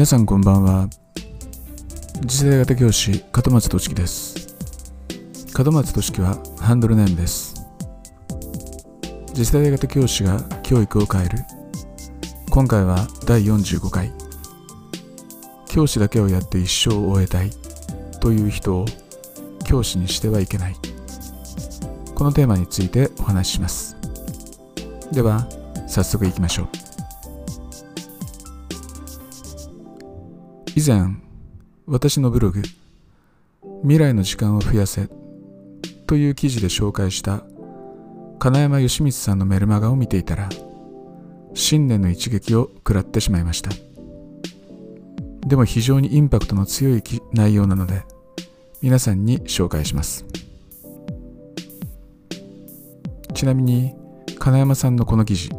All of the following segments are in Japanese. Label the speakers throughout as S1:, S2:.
S1: 皆さんこんばんは。次世代型教師門松俊樹です。門松俊樹はハンドルネームです。次世代型教師が教育を変える。今回は第45回。教師だけをやって一生を終えたい。という人を教師にしてはいけない。このテーマについてお話しします。では早速いきましょう。以前私のブログ「未来の時間を増やせ」という記事で紹介した金山義光さんのメルマガを見ていたら新年の一撃を食らってしまいました。でも非常にインパクトの強い内容なので皆さんに紹介します。ちなみに金山さんのこの記事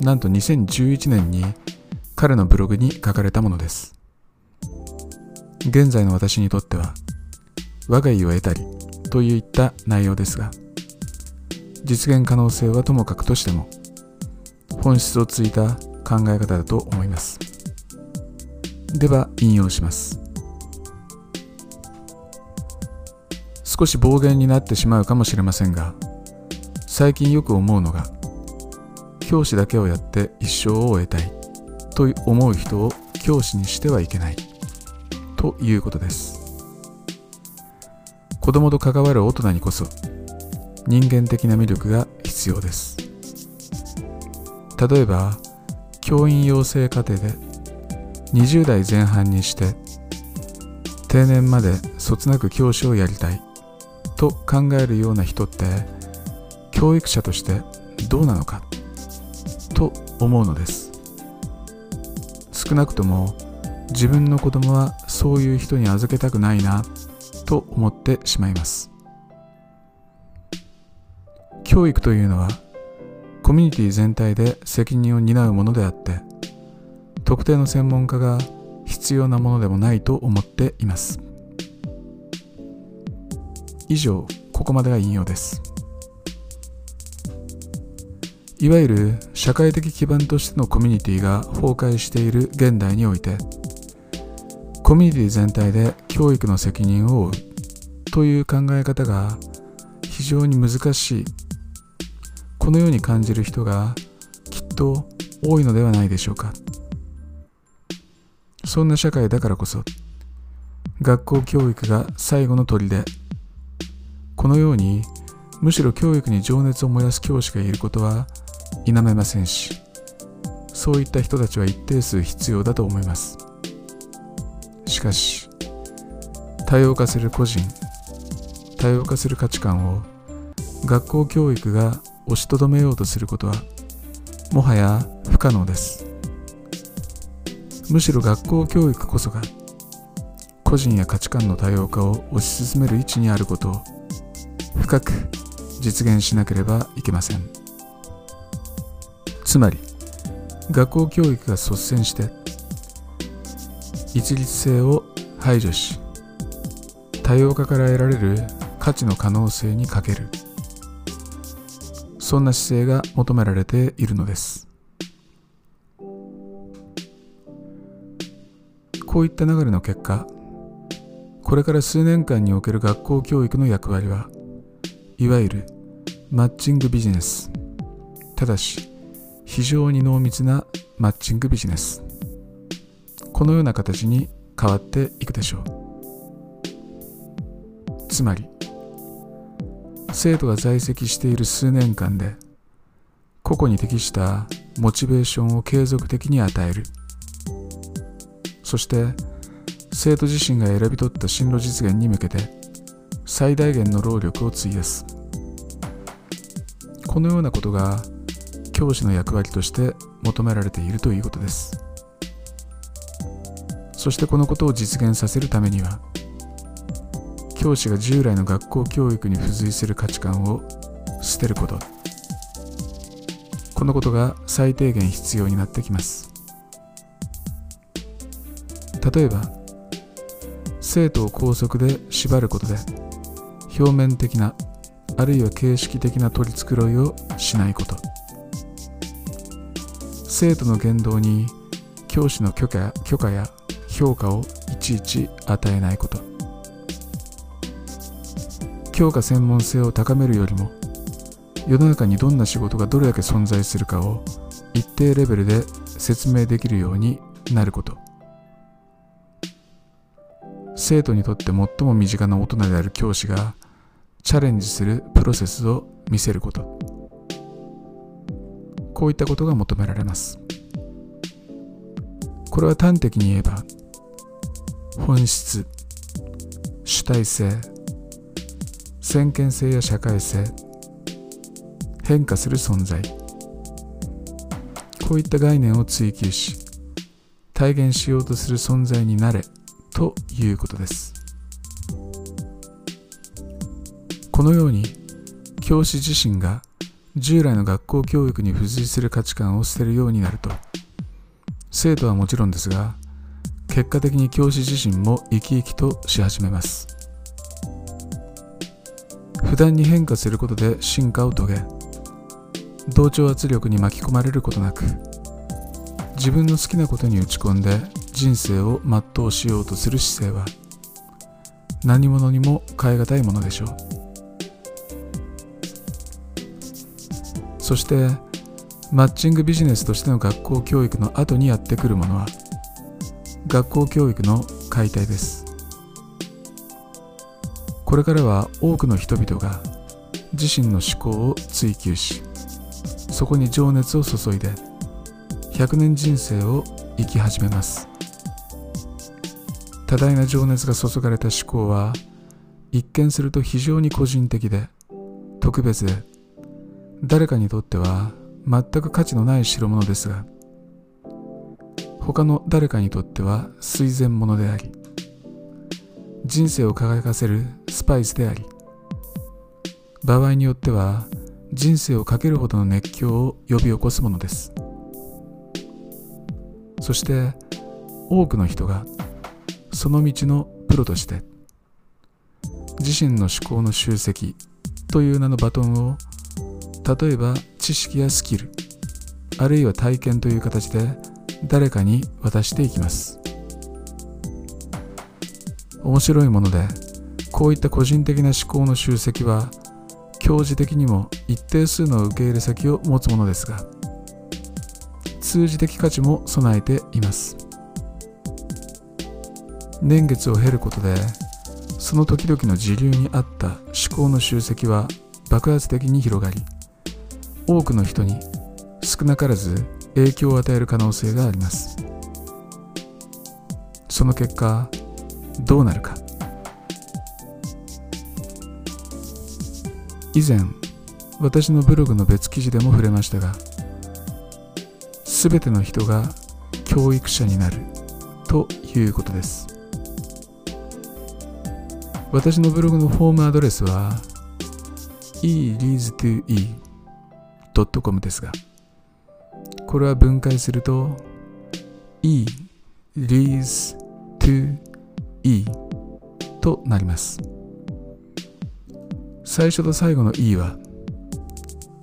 S1: なんと2011年に彼のブログに書かれたものです。現在の私にとっては我が家を得たりといった内容ですが実現可能性はともかくとしても本質をついた考え方だと思います。では引用します。少し暴言になってしまうかもしれませんが最近よく思うのが教師だけをやって一生を終えたいと思う人を教師にしてはいけない。ということです。子供と関わる大人にこそ人間的な魅力が必要です。例えば教員養成課程で20代前半にして定年までそつなく教師をやりたいと考えるような人って教育者としてどうなのかと思うのです。少なくとも自分の子供はそういう人に預けたくないなと思ってしまいます。教育というのはコミュニティ全体で責任を担うものであって特定の専門家が必要なものでもないと思っています。以上ここまでが引用です。いわゆる社会的基盤としてのコミュニティが崩壊している現代においてコミュニティ全体で教育の責任を負うという考え方が非常に難しい。このように感じる人がきっと多いのではないでしょうか。そんな社会だからこそ学校教育が最後の砦。このようにむしろ教育に情熱を燃やす教師がいることは否めませんしそういった人たちは一定数必要だと思います。しかし多様化する個人多様化する価値観を学校教育が押しとどめようとすることはもはや不可能です。むしろ学校教育こそが個人や価値観の多様化を推し進める位置にあることを深く実現しなければいけません。つまり学校教育が率先して一律性を排除し多様化から得られる価値の可能性に欠ける。そんな姿勢が求められているのです。こういった流れの結果これから数年間における学校教育の役割はいわゆるマッチングビジネスただし非常に濃密なマッチングビジネス。このような形に変わっていくでしょう。つまり生徒が在籍している数年間で個々に適したモチベーションを継続的に与える。そして生徒自身が選び取った進路実現に向けて最大限の労力を費やす。このようなことが教師の役割として求められているということです。そしてこのことを実現させるためには教師が従来の学校教育に付随する価値観を捨てること。このことが最低限必要になってきます。例えば生徒を校則で縛ることで表面的なあるいは形式的な取り繕いをしないこと。生徒の言動に教師の許可許可や評価をいちいち与えないこと。教科専門性を高めるよりも世の中にどんな仕事がどれだけ存在するかを一定レベルで説明できるようになること。生徒にとって最も身近な大人である教師がチャレンジするプロセスを見せること。こういったことが求められます。これは端的に言えば本質主体性先見性や社会性変化する存在。こういった概念を追求し体現しようとする存在になれということです。このように教師自身が従来の学校教育に付随する価値観を捨てるようになると生徒はもちろんですが結果的に教師自身も生き生きとし始めます。普段に変化することで進化を遂げ同調圧力に巻き込まれることなく自分の好きなことに打ち込んで人生を全うしようとする姿勢は何者にも代え難いものでしょう。そしてマッチングビジネスとしての学校教育の後にやってくるものは学校教育の解体です。これからは多くの人々が自身の思考を追求しそこに情熱を注いで100年人生を生き始めます。多大な情熱が注がれた思考は一見すると非常に個人的で特別で誰かにとっては全く価値のない代物ですが他の誰かにとっては垂涎物であり人生を輝かせるスパイスであり場合によっては人生をかけるほどの熱狂を呼び起こすものです。そして多くの人がその道のプロとして自身の思考の集積という名のバトンを例えば知識やスキルあるいは体験という形で誰かに渡していきます。面白いものでこういった個人的な思考の集積は教授的にも一定数の受け入れ先を持つものですが通じ的価値も備えています。年月を経ることでその時々の時流に合った思考の集積は爆発的に広がり多くの人に少なからず影響を与える可能性があります。その結果どうなるか。以前私のブログの別記事でも触れましたが全ての人が教育者になるということです。私のブログのフォームアドレスは e-leads2e.com ですがこれは分解すると e leads to e となります最初と最後の e は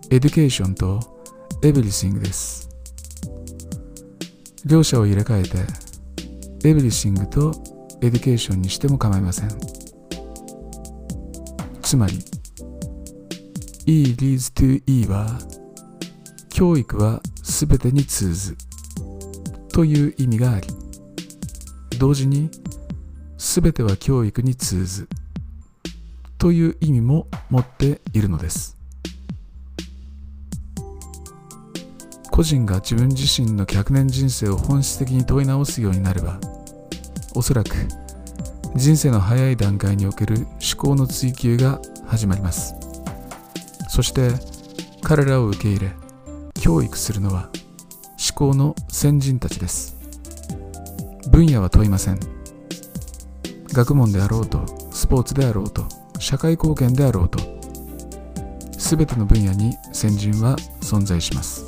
S1: education と everything です両者を入れ替えて everything と education にしても構いませんつまり E leads to E は教育はすべてに通ず。という意味があり同時にすべては教育に通ず。という意味も持っているのです。個人が自分自身の100年人生を本質的に問い直すようになればおそらく人生の早い段階における思考の追求が始まります。そして彼らを受け入れ教育するのは思考の先人たちです。分野は問いません。学問であろうとスポーツであろうと社会貢献であろうと全ての分野に先人は存在します。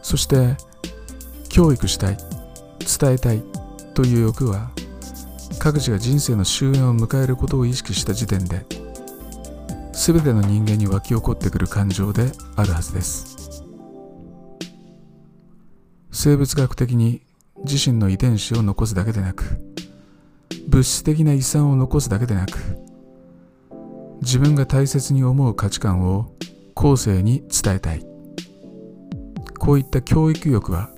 S1: そして教育したい伝えたいという欲は各自が人生の終焉を迎えることを意識した時点で全ての人間に湧き起こってくる感情であるはずです。生物学的に自身の遺伝子を残すだけでなく物質的な遺産を残すだけでなく自分が大切に思う価値観を後世に伝えたい。こういった教育欲は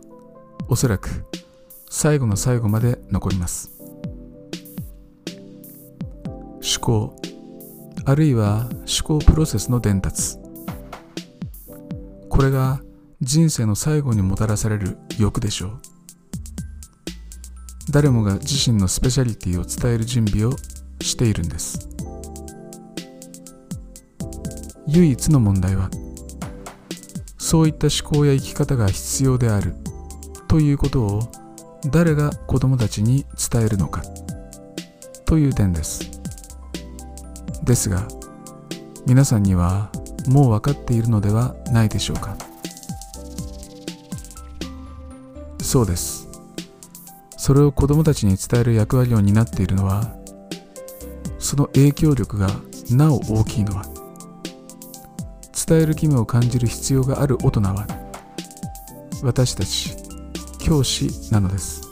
S1: おそらく最後の最後まで残ります。思考。あるいは思考プロセスの伝達。これが人生の最後にもたらされる欲でしょう。誰もが自身のスペシャリティを伝える準備をしているんです。唯一の問題はそういった思考や生き方が必要であるということを誰が子供たちに伝えるのかという点です。ですが皆さんにはもう分かっているのではないでしょうか。そうです。それを子供たちに伝える役割を担っているのはその影響力がなお大きいのは伝える義務を感じる必要がある大人は私たち教師なのです。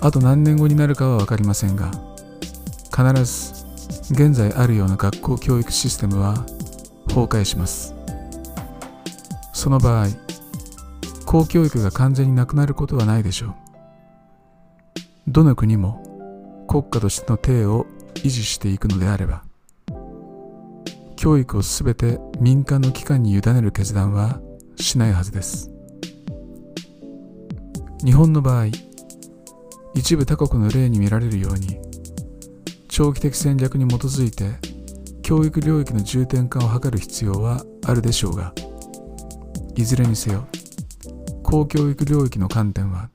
S1: あと何年後になるかは分かりませんが必ず現在あるような学校教育システムは崩壊します。その場合公教育が完全になくなることはないでしょう。どの国も国家としての体を維持していくのであれば教育をすべて民間の機関に委ねる決断はしないはずです。日本の場合一部他国の例に見られるように長期的戦略に基づいて教育領域の重点化を図る必要はあるでしょうがいずれにせよ公教育領域の観点は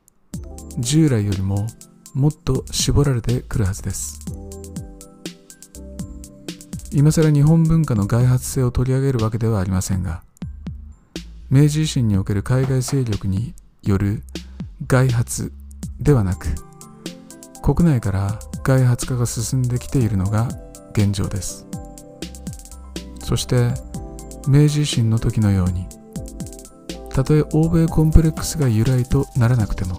S1: 従来よりももっと絞られてくるはずです。今更日本文化の外発性を取り上げるわけではありませんが明治維新における海外勢力による外発ではなく国内から外発化が進んできているのが現状です。そして明治維新の時のようにたとえ欧米コンプレックスが由来とならなくても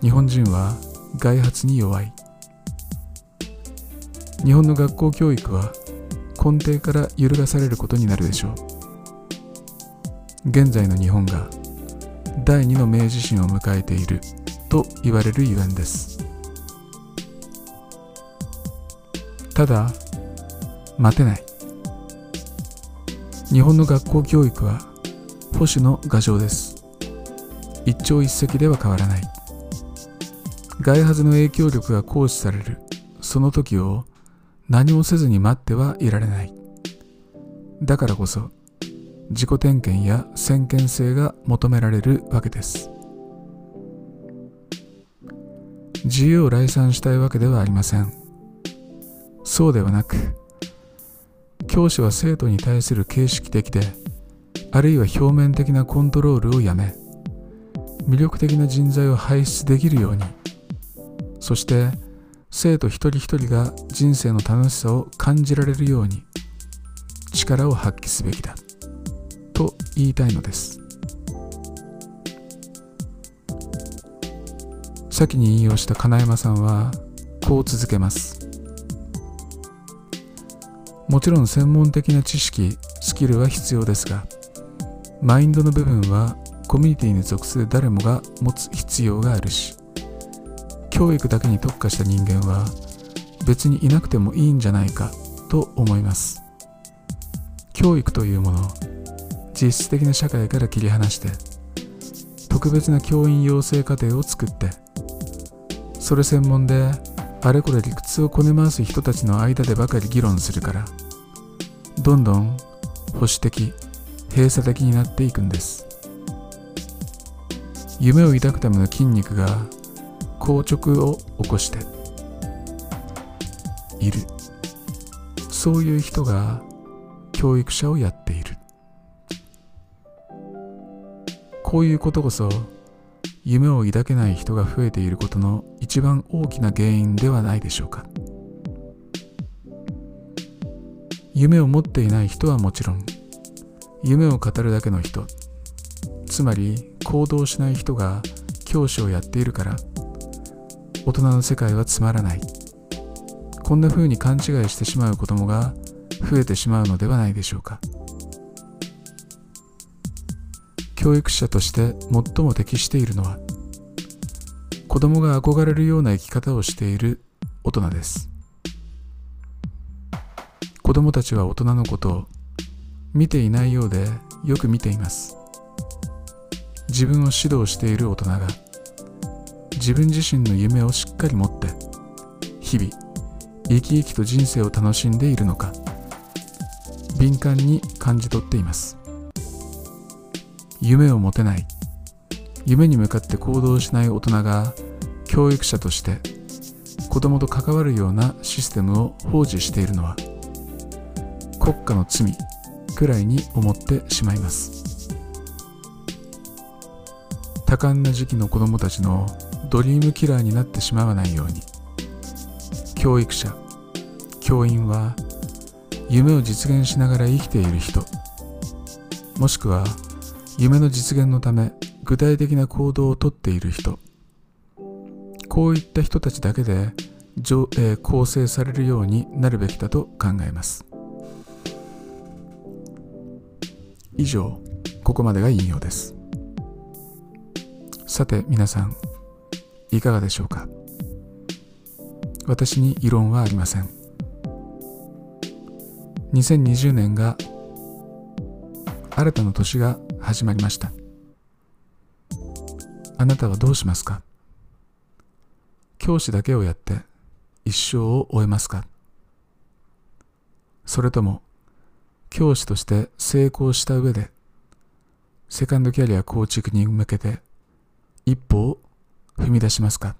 S1: 日本人は外発に弱い。日本の学校教育は根底から揺るがされることになるでしょう。現在の日本が第二の明治維新を迎えていると言われるゆえんです。ただ待てない。日本の学校教育は保守の牙城です。一朝一夕では変わらない。外発の影響力が行使されるその時を何もせずに待ってはいられない。だからこそ自己点検や先見性が求められるわけです。自由を来賛したいわけではありません。そうではなく教師は生徒に対する形式的であるいは表面的なコントロールをやめ魅力的な人材を輩出できるようにそして生徒一人一人が人生の楽しさを感じられるように力を発揮すべきだと言いたいのです。先に引用した金山さんはこう続けます。もちろん専門的な知識スキルは必要ですがマインドの部分はコミュニティに属する誰もが持つ必要があるし教育だけに特化した人間は別にいなくてもいいんじゃないかと思います。教育というものを実質的な社会から切り離して特別な教員養成課程を作ってそれ専門であれこれ理屈をこね回す人たちの間でばかり議論するからどんどん保守的閉鎖的になっていくんです。夢を抱くための筋肉が硬直を起こしている。そういう人が教育者をやっている。こういうことこそ夢を抱けない人が増えていることの一番大きな原因ではないでしょうか。夢を持っていない人はもちろん夢を語るだけの人つまり行動しない人が教師をやっているから大人の世界はつまらない。こんな風に勘違いしてしまう子供が増えてしまうのではないでしょうか。教育者として最も適しているのは子供が憧れるような生き方をしている大人です。子供たちは大人のことを見ていないようでよく見ています。自分を指導している大人が自分自身の夢をしっかり持って日々生き生きと人生を楽しんでいるのか敏感に感じ取っています。夢を持てない。夢に向かって行動しない大人が教育者として子供と関わるようなシステムを放置しているのは国家の罪くらいに思ってしまいます。多感な時期の子供たちのドリームキラーになってしまわないように教育者教員は夢を実現しながら生きている人もしくは夢の実現のため具体的な行動をとっている人。こういった人たちだけで、えー、構成されるようになるべきだと考えます。以上ここまでが引用です。さて皆さんいかがでしょうか？私に異論はありません。2020年が新たな年が始まりました。あなたはどうしますか？教師だけをやって一生を終えますか？それとも教師として成功した上でセカンドキャリア構築に向けて一歩を踏み出しますか？